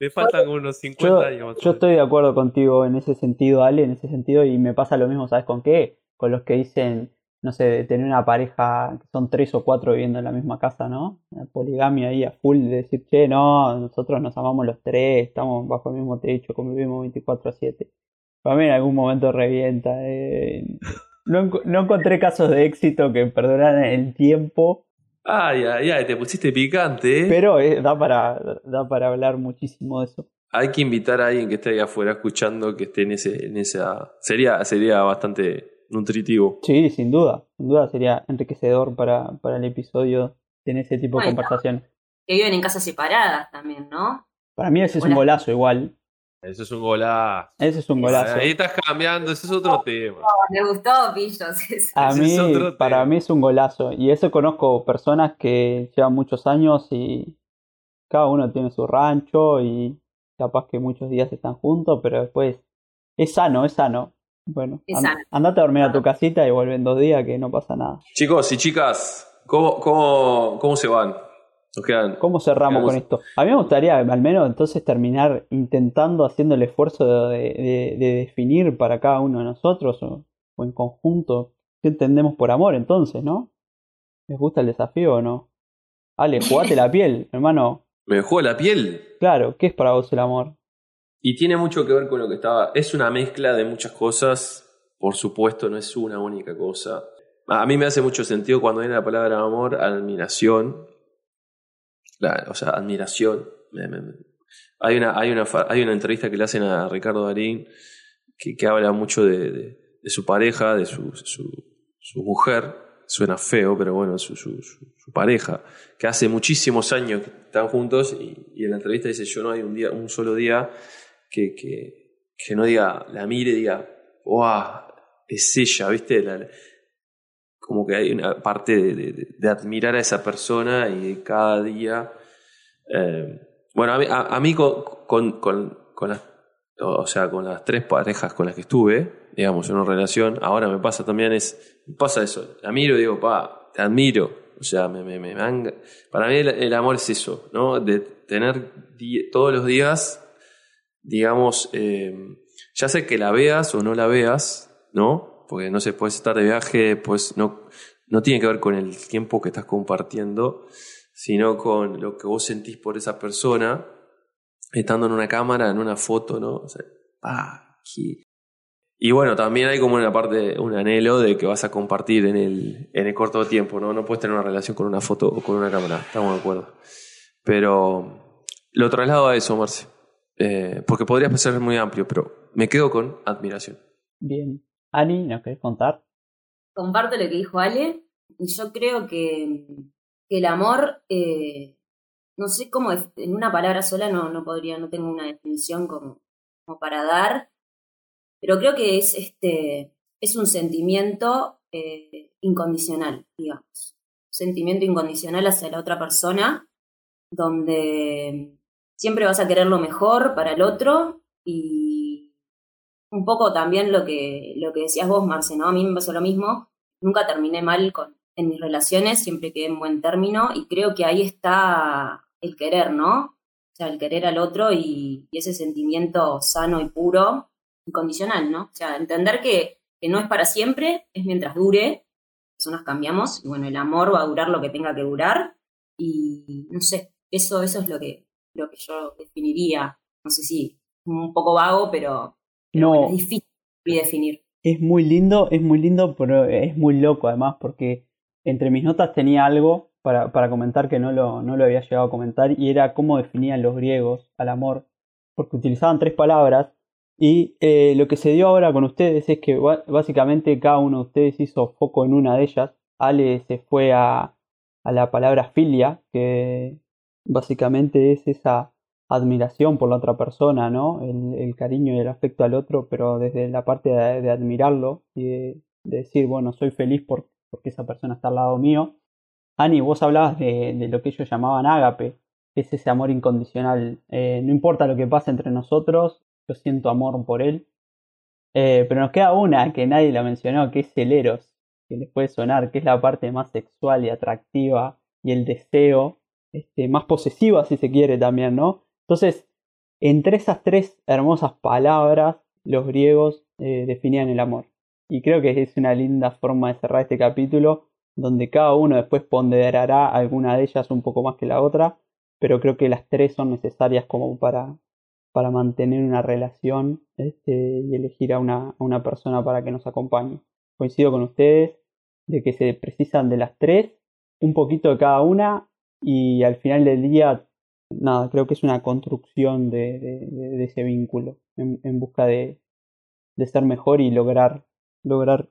Me faltan unos 50 años. Yo estoy de acuerdo contigo en ese sentido, Ale, en ese sentido, y me pasa lo mismo, ¿sabes con qué? Con los que dicen, no sé, de tener una pareja que son tres o cuatro viviendo en la misma casa, ¿no? La poligamia ahí a full, de decir, che, no, nosotros nos amamos los tres, estamos bajo el mismo techo, convivimos 24 a 7. Para mí en algún momento revienta. Eh. No, no encontré casos de éxito que perdonaran el tiempo Ay, ay, ay, te pusiste picante, ¿eh? Pero eh, da, para, da para hablar muchísimo de eso. Hay que invitar a alguien que esté ahí afuera escuchando, que esté en, ese, en esa... Sería, sería bastante nutritivo. Sí, sin duda. Sin duda sería enriquecedor para, para el episodio tener ese tipo de conversaciones. Que viven en casas separadas también, ¿no? Para mí ese es un golazo igual. Eso es un golazo. Ese es un golazo. Ahí estás cambiando, ese es otro tema. me gustó, Pillos. A mí, para mí es un golazo. Y eso conozco personas que llevan muchos años y cada uno tiene su rancho y capaz que muchos días están juntos, pero después es sano, es sano. Bueno, andate a dormir a tu casita y vuelven dos días que no pasa nada. Chicos y chicas, ¿cómo, cómo, cómo se van? Nos quedan. ¿Cómo cerramos con esto? A mí me gustaría al menos entonces terminar intentando haciendo el esfuerzo de, de- de definir para cada uno de nosotros o, o en conjunto qué entendemos por amor entonces, ¿no? ¿Les gusta el desafío o no? Ale, jugate la piel, hermano. Me dejó la piel. Claro, ¿qué es para vos el amor? Y tiene mucho que ver con lo que estaba. Es una mezcla de muchas cosas. Por supuesto, no es una única cosa. A mí me hace mucho sentido cuando viene la palabra amor, admiración. La- o sea, admiración. Hay, una, hay, una, hay una entrevista que le hacen a Ricardo Darín que, que habla mucho de, su pareja, de su, su, su mujer. Suena feo, pero bueno, su, su, su- pareja, que hace muchísimos años que están juntos y, en la entrevista dice, yo no hay un, día, un solo día que, que, que no diga, la mire y diga, ¡wow! Es ella, ¿viste? Como que hay una parte de, admirar a esa persona y de cada día. eh, bueno, a mí, a- a mí con, con, con, las, o sea, con las tres parejas con las que estuve, digamos, en una relación, ahora me pasa también es, pasa eso, la miro y digo, pa, te admiro. O sea, me, me, me para mí el, amor es eso, ¿no? De tener todos los días digamos, eh, ya sé que la veas o no la veas, ¿no? Porque no sé, puedes estar de viaje, pues no, no tiene que ver con el tiempo que estás compartiendo, sino con lo que vos sentís por esa persona, estando en una cámara, en una foto, ¿no? O sea, ah, Y bueno, también hay como una parte, un anhelo de que vas a compartir en el, en el corto tiempo, ¿no? No puedes tener una relación con una foto o con una cámara, estamos de acuerdo. Pero lo traslado a eso, Marce. Eh, porque podría ser muy amplio, pero me quedo con admiración. Bien. Ani, ¿nos querés contar? Comparto lo que dijo Ale. Y yo creo que, el amor, eh, no sé cómo, en una palabra sola no, no podría, no tengo una definición como, como para dar, pero creo que es, este, es un sentimiento eh, incondicional, digamos. Sentimiento incondicional hacia la otra persona, donde siempre vas a querer lo mejor para el otro y un poco también lo que, lo que decías vos, Marce, ¿no? A mí me pasó lo mismo. Nunca terminé mal con, en mis relaciones, siempre quedé en buen término y creo que ahí está el querer, ¿no? O sea, el querer al otro y, y ese sentimiento sano y puro, incondicional, ¿no? O sea, entender que, que no es para siempre, es mientras dure, personas cambiamos y bueno, el amor va a durar lo que tenga que durar y no sé, eso, eso es lo que, lo que yo definiría. No sé si un poco vago, pero, pero No. bueno, es difícil definir. Es muy lindo, es muy lindo, pero es muy loco además porque entre mis notas tenía algo para, para comentar que no lo, no lo había llegado a comentar y era cómo definían los griegos al amor, porque utilizaban tres palabras y eh, lo que se dio ahora con ustedes es que básicamente cada uno de ustedes hizo foco en una de ellas. Ale se fue a, a la palabra filia, que básicamente es esa admiración por la otra persona, ¿no? El, cariño y el afecto al otro, pero desde la parte de, admirarlo y de, de decir, bueno, soy feliz por, porque esa persona está al lado mío. Ani, vos hablabas de, de lo que ellos llamaban ágape, que es ese amor incondicional. Eh, no importa lo que pase entre nosotros, yo siento amor por él. Eh, pero nos queda una que nadie la mencionó, que es el eros, que les puede sonar, que es la parte más sexual y atractiva y el deseo, este, más posesiva si se quiere también, ¿no? Entonces, entre esas tres hermosas palabras, los griegos eh, definían el amor. Y creo que es una linda forma de cerrar este capítulo, donde cada uno después ponderará alguna de ellas un poco más que la otra, pero creo que las tres son necesarias como para, para mantener una relación este, y elegir a una, a una persona para que nos acompañe. Coincido con ustedes de que se precisan de las tres, un poquito de cada una, y al final del día nada, creo que es una construcción de, de- ese vínculo en, en busca de, de ser mejor y lograr, lograr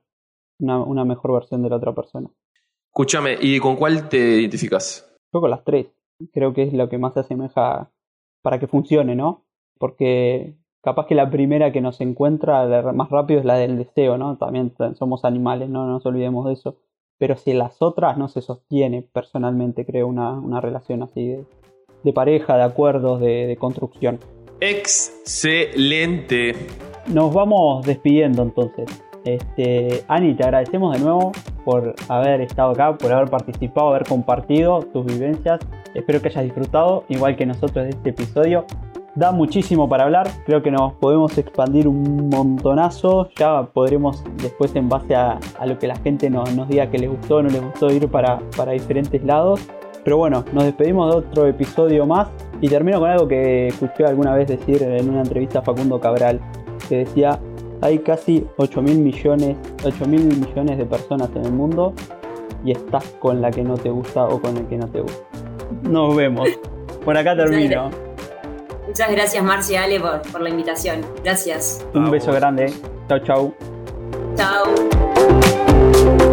una, una mejor versión de la otra persona. Escúchame, ¿y con cuál te identificas? Yo con las tres, creo que es lo que más se asemeja para que funcione, ¿no? Porque capaz que la primera que nos encuentra más rápido es la del deseo, ¿no? También somos animales, no no nos olvidemos de eso. Pero si las otras no se sostiene, personalmente creo una, una relación así de, de pareja, de acuerdos, de, de construcción. Excelente. Nos vamos despidiendo entonces. Este, Ani, te agradecemos de nuevo por haber estado acá, por haber participado, haber compartido tus vivencias Espero que hayas disfrutado, igual que nosotros, de este episodio. Da muchísimo para hablar, creo que nos podemos expandir un montonazo. Ya podremos después, en base a, lo que la gente nos, diga que les gustó o no les gustó, ir para, para diferentes lados. Pero bueno, nos despedimos de otro episodio más y termino con algo que escuché alguna vez decir en una entrevista a Facundo Cabral, que decía, hay casi 8 mil millones, 8 mil millones de personas en el mundo y estás con la que no te gusta o con el que no te gusta. Nos vemos. Por acá termino. Muchas gracias, Marcia Ale, por, por la invitación. Gracias. Un beso grande. Chau, chau. Chau.